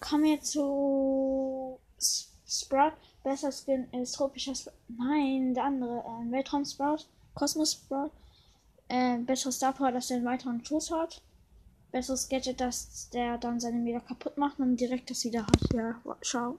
kommen wir zu Sprout. Besser Skin ist tropischer Sprout. Nein, der andere. Äh, Weltraum Sprout. Kosmos Sprout. Äh, besseres Star Power, dass er einen weiteren Schuss hat. Besseres Gadget, dass der dann seine Meter kaputt macht und direkt das wieder hat. Ja, schau.